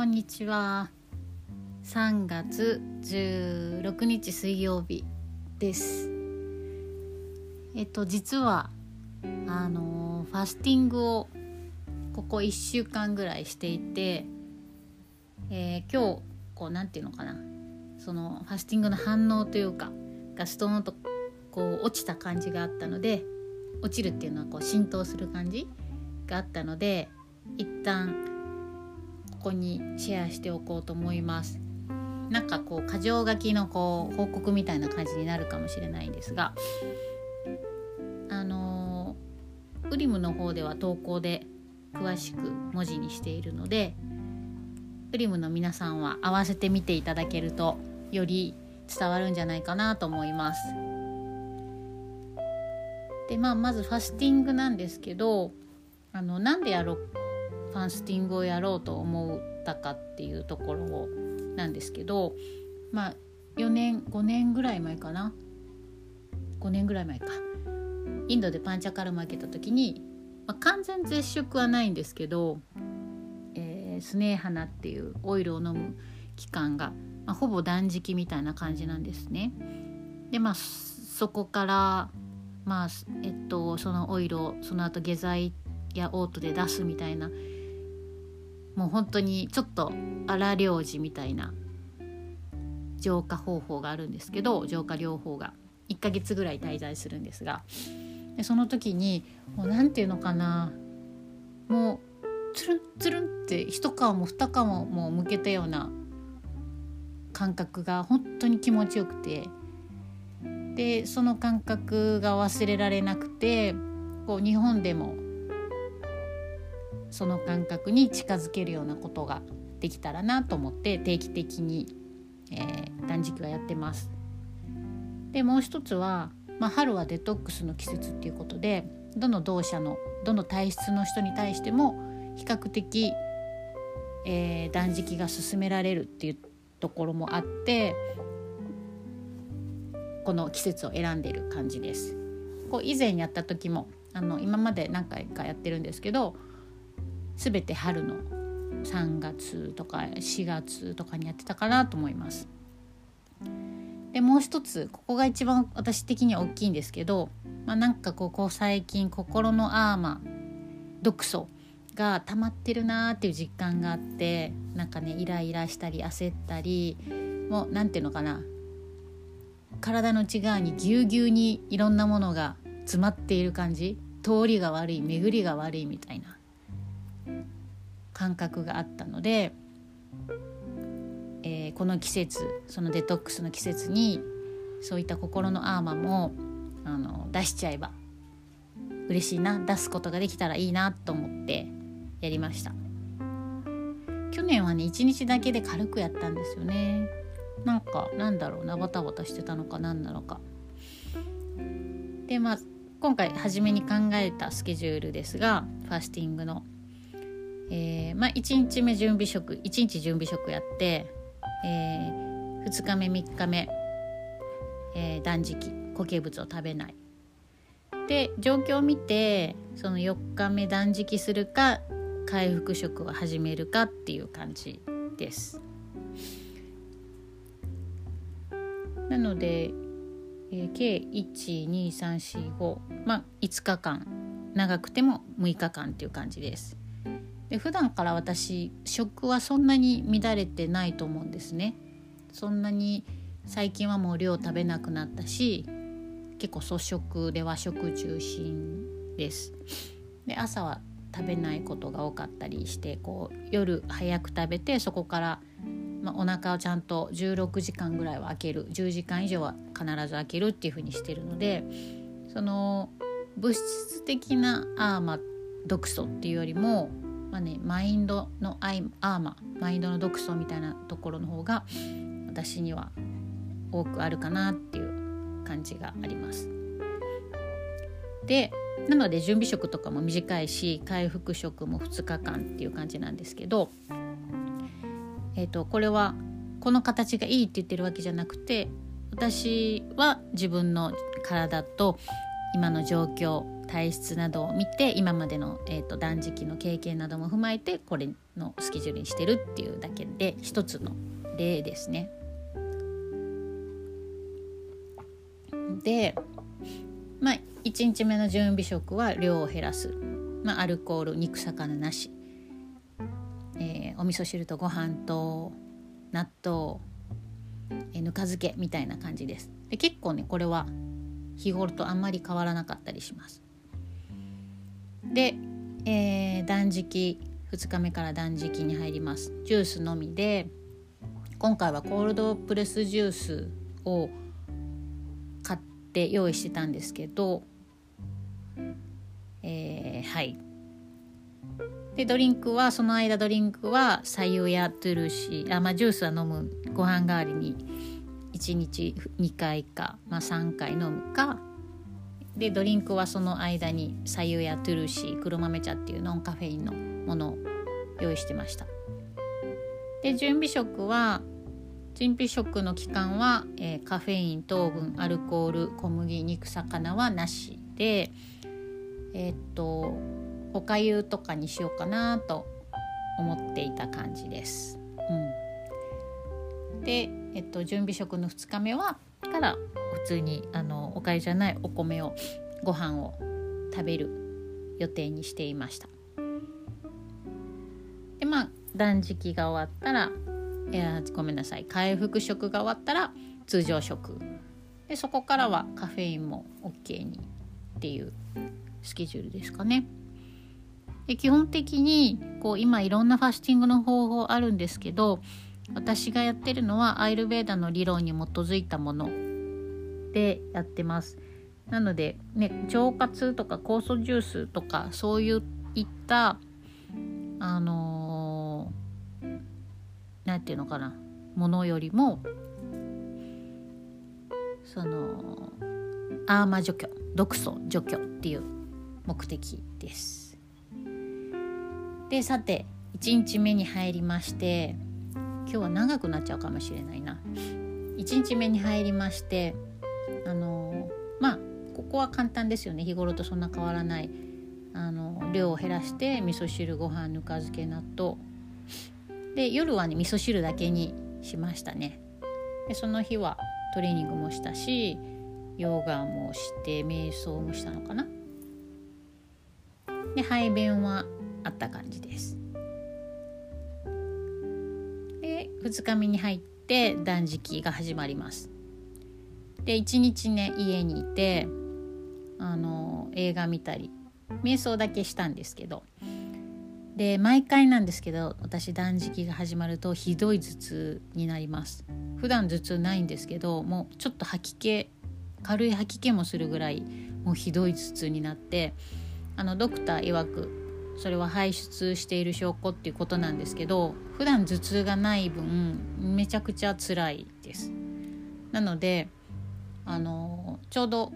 こんにちは。3月16日水曜日です。えっと実はあのファスティングをここ1週間ぐらいしていて、えー、今日こうなんていうのかな。そのファスティングの反応というかがストーンとこう落ちた感じがあったので落ちるっていうのはこう浸透する感じがあったので一旦ここにシェアしておこうと思いますなんかこう箇条書きのこう報告みたいな感じになるかもしれないんですがあのウリムの方では投稿で詳しく文字にしているのでウリムの皆さんは合わせて見ていただけるとより伝わるんじゃないかなと思います。でまあまずファスティングなんですけどあのなんでやろファンスティングをやろうと思ったかっていうところをなんですけどまあ4年5年ぐらい前かな5年ぐらい前かインドでパンチャカルマ開けた時に、まあ、完全絶食はないんですけど、えー、スネーハナっていうオイルを飲む期間が、まあ、ほぼ断食みたいな感じなんですね。でまあそこからまあえっとそのオイルをその後下剤やオートで出すみたいなもう本当にちょっと荒療治みたいな浄化方法があるんですけど浄化療法が1ヶ月ぐらい滞在するんですがでその時にもう何て言うのかなもうつるんつるんって一皮も二皮ももう向けたような感覚が本当に気持ちよくてでその感覚が忘れられなくてこう日本でもその感覚に近づけるようなことができたらなと思って定期的に、えー、断食はやってます。でもう一つは、まあ、春はデトックスの季節っていうことでどの同社のどの体質の人に対しても比較的、えー、断食が進められるっていうところもあってこの季節を選んでいる感じです。こう以前やった時もあの今まで何回かやってるんですけど全て春の3月とか4月とかにやってたかなと思います。でもう一つここが一番私的には大きいんですけど、まあ、なんかここ最近心のアーマー毒素が溜まってるなーっていう実感があってなんかねイライラしたり焦ったりもう何ていうのかな体の内側にぎゅうぎゅうにいろんなものが詰まっている感じ通りが悪い巡りが悪いみたいな感覚があったので、えー、この季節そのデトックスの季節にそういった心のアーマーもあの出しちゃえば嬉しいな出すことができたらいいなと思ってやりました。去年はね1日だけで軽くやったんですよね。なんかなんだろうなバタバタしてたのか何なのか。でまあ今回初めに考えたスケジュールですがファスティングのえー、まあ、1日目準備食1日準備食やって、えー、2日目3日目、えー、断食固形物を食べない。で状況を見てその4日目断食するか回復食を始めるかっていう感じです。なので、えー、計12345まあ5日間。長くても6日間っていう感じです。で普段から私食はそんなに乱れてないと思うんですね。そんなに最近はもう量食べなくなったし結構粗食で和食中心です。で朝は食べないことが多かったりしてこう夜早く食べてそこから、まあ、お腹をちゃんと16時間ぐらいは空ける10時間以上は必ず空けるっていうふうにしてるのでその物質的なアーマ毒素っていうよりもまあね、マインドのアイアーマーマインドの毒素みたいなところの方が私には多くあるかなっていう感じがあります。でなので準備食とかも短いし回復食も2日間っていう感じなんですけど、えーと、これはこの形がいいって言ってるわけじゃなくて私は自分の体と今の状況体質などを見て今までの、えーと、断食の経験なども踏まえてこれのスケジュールにしてるっていうだけで一つの例ですね。で、まあ、1日目の準備食は量を減らす、まあ、アルコール肉魚なし、えー、お味噌汁とご飯と納豆、えー、ぬか漬けみたいな感じです。で結構ねこれは日頃とあんまり変わらなかったりします。で、えー、断食2日目から断食に入ります。ジュースのみで今回はコールドプレスジュースを買って用意してたんですけど、えー、はい。でドリンクはその間ドリンクは白湯やトゥルシーあ、まあ、ジュースは飲むご飯代わりに1日2回か、まあ、3回飲むかでドリンクはその間に白湯やトゥルシー黒豆茶っていうノンカフェインのものを用意してましたで準備食は準備食の期間は、えー、カフェイン糖分アルコール小麦肉魚はなしでえー、っとおかゆとかにしようかなと思っていた感じです。うん、でえっと、準備食の2日目はから普通にあのおかゆじゃないお米をご飯を食べる予定にしていました。でまあ断食が終わったらいやごめんなさい。回復食が終わったら通常食。でそこからはカフェインも OK にっていうスケジュールですかね。で基本的にこう今いろんなファスティングの方法あるんですけど私がやってるのはアイルベーダの理論に基づいたもの。でやってます。なので、ね、腸活とか酵素ジュースとかそういったあの何、ー、て言うのかなものよりもそのアーマ除去毒素除去っていう目的です。でさて1日目に入りまして今日は長くなっちゃうかもしれないな1日目に入りましてあのまあここは簡単ですよね。日頃とそんな変わらないあの量を減らして味噌汁ご飯ぬか漬け納豆。で夜はね味噌汁だけにしましたね。でその日はトレーニングもしたしヨガもして瞑想もしたのかな。で排便はあった感じです。で2日目に入って断食が始まります。で1日ね家にいてあの映画見たり瞑想だけしたんですけど。で毎回なんですけど私断食が始まるとひどい頭痛になります。普段頭痛ないんですけどもうちょっと吐き気軽い吐き気もするぐらいもうひどい頭痛になってあのドクター曰くそれは排出している証拠っていうことなんですけど普段頭痛がない分めちゃくちゃ辛いです。なのであのちょうど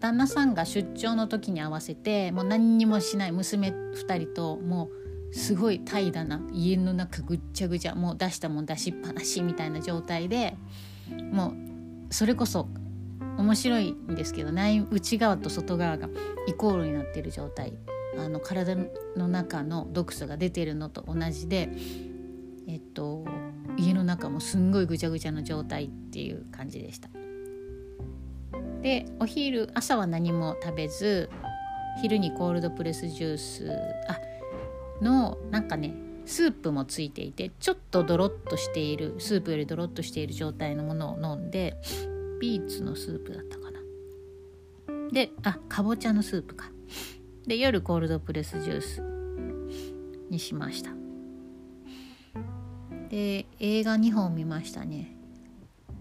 旦那さんが出張の時に合わせてもう何にもしない娘2人ともうすごい怠惰な家の中ぐっちゃぐちゃもう出したもん出しっぱなしみたいな状態でもうそれこそ面白いんですけど内内側と外側がイコールになってる状態あの体の中の毒素が出てるのと同じで、えっと、家の中もすんごいぐちゃぐちゃの状態っていう感じでした。でお昼朝は何も食べず昼にコールドプレスジュースあのなんかねスープもついていてちょっとドロッとしているスープよりドロッとしている状態のものを飲んでビーツのスープだったかな。であかぼちゃのスープか。で夜コールドプレスジュースにしました。で映画2本見ましたね。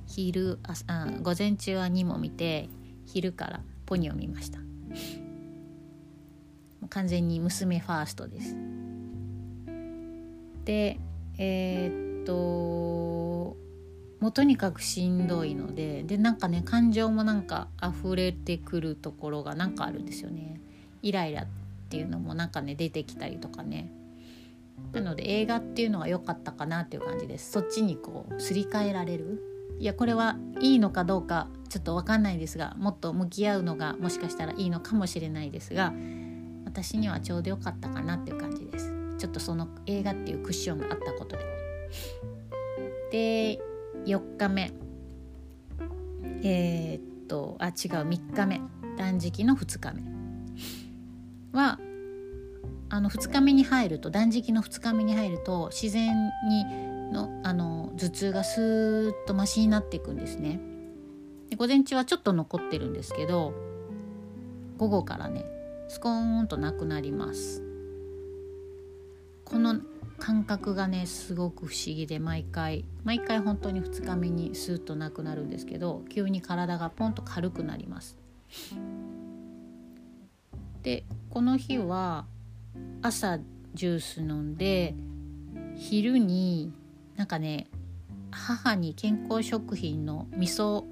昼ああ午前中は2も見て昼からポニョ見ました。完全に娘ファーストです。でえー、っともうとにかくしんどいのででなんかね感情もなんか溢れてくるところがなんかあるんですよね。イライラっていうのもなんかね出てきたりとかね。なので映画っていうのは良かったかなっていう感じです。そっちにこうすり替えられる。いやこれはいいのかどうかちょっと分かんないですがもっと向き合うのがもしかしたらいいのかもしれないですが私にはちょうどよかったかなっていう感じです。ちょっとその映画っていうクッションがあったことで。で4日目。えー、っとあ違う3日目。断食の2日目。はあの2日目に入ると断食の2日目に入ると自然にのあの頭痛がスーッとマシになっていくんですね。で午前中はちょっと残ってるんですけど午後からねスコーンとなくなります。この感覚がねすごく不思議で毎回毎回本当に2日目にスーッとなくなるんですけど急に体がポンと軽くなります。でこの日は朝ジュース飲んで昼になんかね母に健康食品の味噌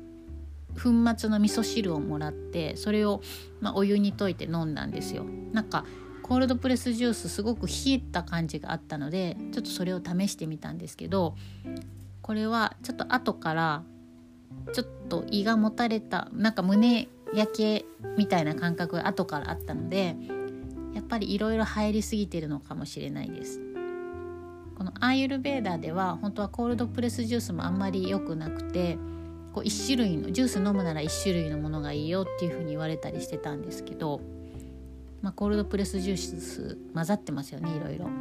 粉末の味噌汁をもらってそれを、まあ、お湯に溶いて飲んだんですよ。なんかコールドプレスジュースすごく冷えた感じがあったのでちょっとそれを試してみたんですけどこれはちょっと後からちょっと胃がもたれたなんか胸焼けみたいな感覚が後からあったのでやっぱりいろいろ入りすぎてるのかもしれないです。このアーユルベーダーでは本当はコールドプレスジュースもあんまり良くなくてこう1種類のジュース飲むなら1種類のものがいいよっていうふうに言われたりしてたんですけど、まあ、コールドプレスジュース混ざってますよねいろいろ。は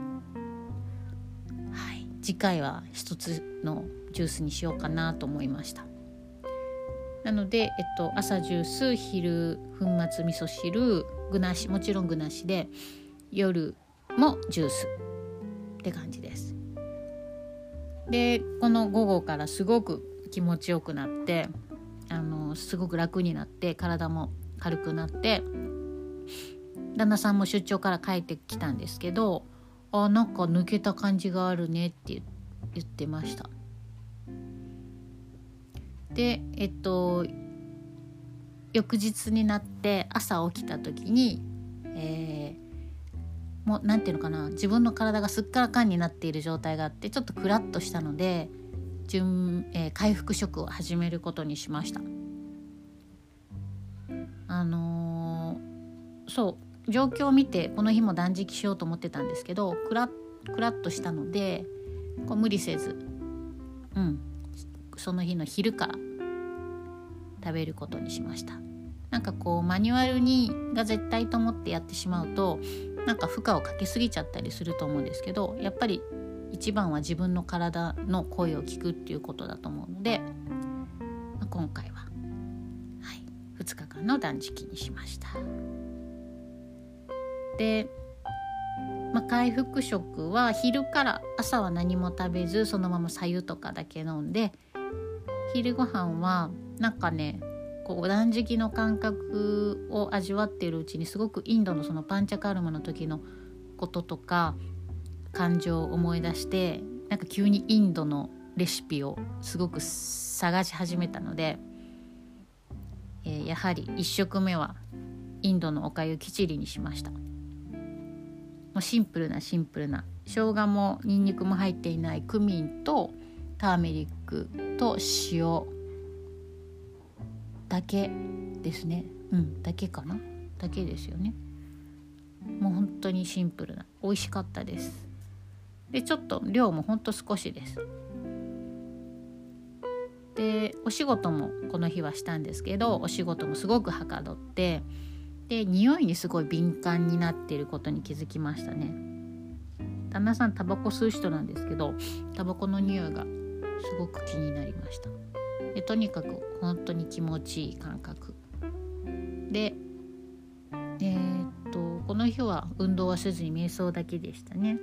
い次回は一つのジュースにしようかなと思いました。なので、えっと、朝ジュース昼粉末味噌汁具なしもちろん具なしで夜もジュースって感じです。でこの午後からすごく気持ちよくなってあのすごく楽になって体も軽くなって旦那さんも出張から帰ってきたんですけど「あなんか抜けた感じがあるね」って言ってました。でえっと翌日になって朝起きた時に、えー、もう何て言うのかな自分の体がすっからかんになっている状態があってちょっとクラッとしたので順、えー、回復食を始めることにしました。あのー、そう状況を見てこの日も断食しようと思ってたんですけどクラッとしたのでこう無理せずうんその日の昼から食べることにしましたなんかこうマニュアルにが絶対と思ってやってしまうとなんか負荷をかけすぎちゃったりすると思うんですけどやっぱり一番は自分の体の声を聞くっていうことだと思うので、ま、今回は、はい、2日間の断食にしました。で、まあ、回復食は昼から朝は何も食べずそのまま白湯とかだけ飲んで昼ご飯はなんかねこう断食の感覚を味わっているうちにすごくインドのそのパンチャカルマの時のこととか感情を思い出してなんか急にインドのレシピをすごく探し始めたので、えー、やはり1食目はインドのおかゆきちりにしました。もうシンプルなシンプルな。生姜もにんにくも入っていないクミンとターメリックと塩だけですね。うんだけかな。だけですよね。もう本当にシンプルな美味しかったです。でちょっと量もほんと少しです。でお仕事もこの日はしたんですけどお仕事もすごくはかどってで匂いにすごい敏感になってることに気づきましたね。旦那さんタバコ吸う人なんですけどタバコの匂いがすごく気になりました。でとにかく本当に気持ちいい感覚。でえー、っとこの日は運動はせずに瞑想だけでしたね。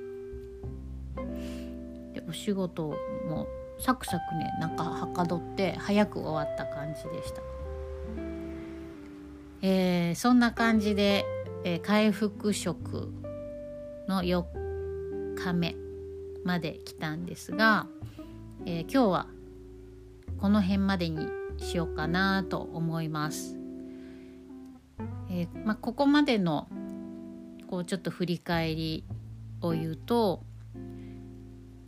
でお仕事もサクサクねなんかはかどって早く終わった感じでした。えー、そんな感じで、えー、回復食の4日目まで来たんですが、えー、今日はこの辺までにしようかなと思います。えー、まあ、ここまでのこうちょっと振り返りを言うと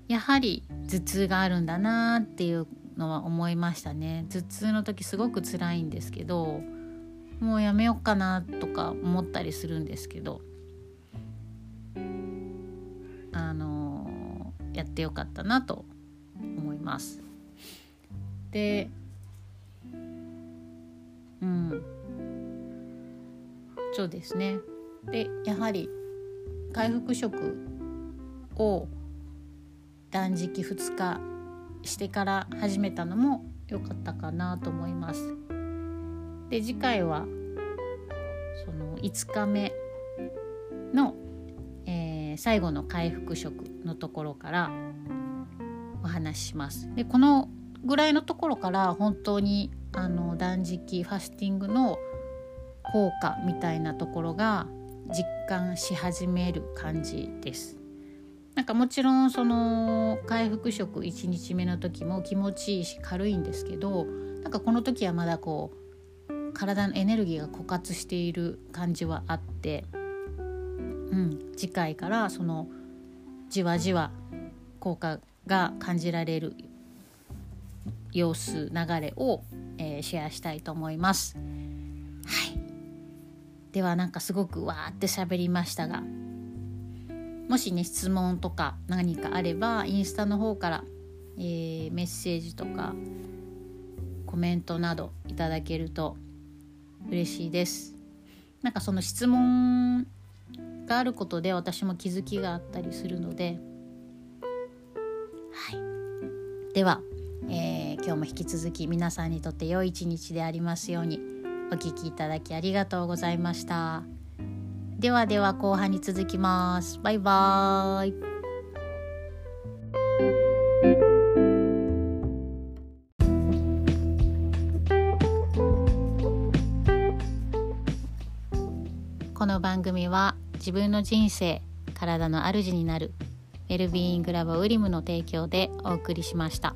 やはり頭痛があるんだなっていうのは思いましたね頭痛の時すごく辛いんですけどもうやめようかなとか思ったりするんですけどあのやってよかったなと思います。でうんそうですねでやはり回復食を断食2日してから始めたのも良かったかなと思います。で次回はその5日目の、えー、最後の回復食のところからお話しします。でこのぐらいのところから本当にあの断食ファスティングの効果みたいなところが実感し始める感じです。なんかもちろんその回復食1日目の時も気持ちいいし軽いんですけどなんかこの時はまだこう体のエネルギーが枯渇している感じはあって、うん、次回からそのじわじわ効果が感じられる様子流れを、えー、シェアしたいと思います。はい。ではなんかすごくわーって喋りましたがもしね質問とか何かあればインスタの方から、えー、メッセージとかコメントなどいただけると嬉しいです。なんかその質問があることで私も気づきがあったりするのではい。では、えー、今日も引き続き皆さんにとって良い一日でありますようにお聴きいただきありがとうございました。ではでは後半に続きます。バイバーイ。この番組は自分の人生体の主になるウェルビーイングラボウリムの提供でお送りしました。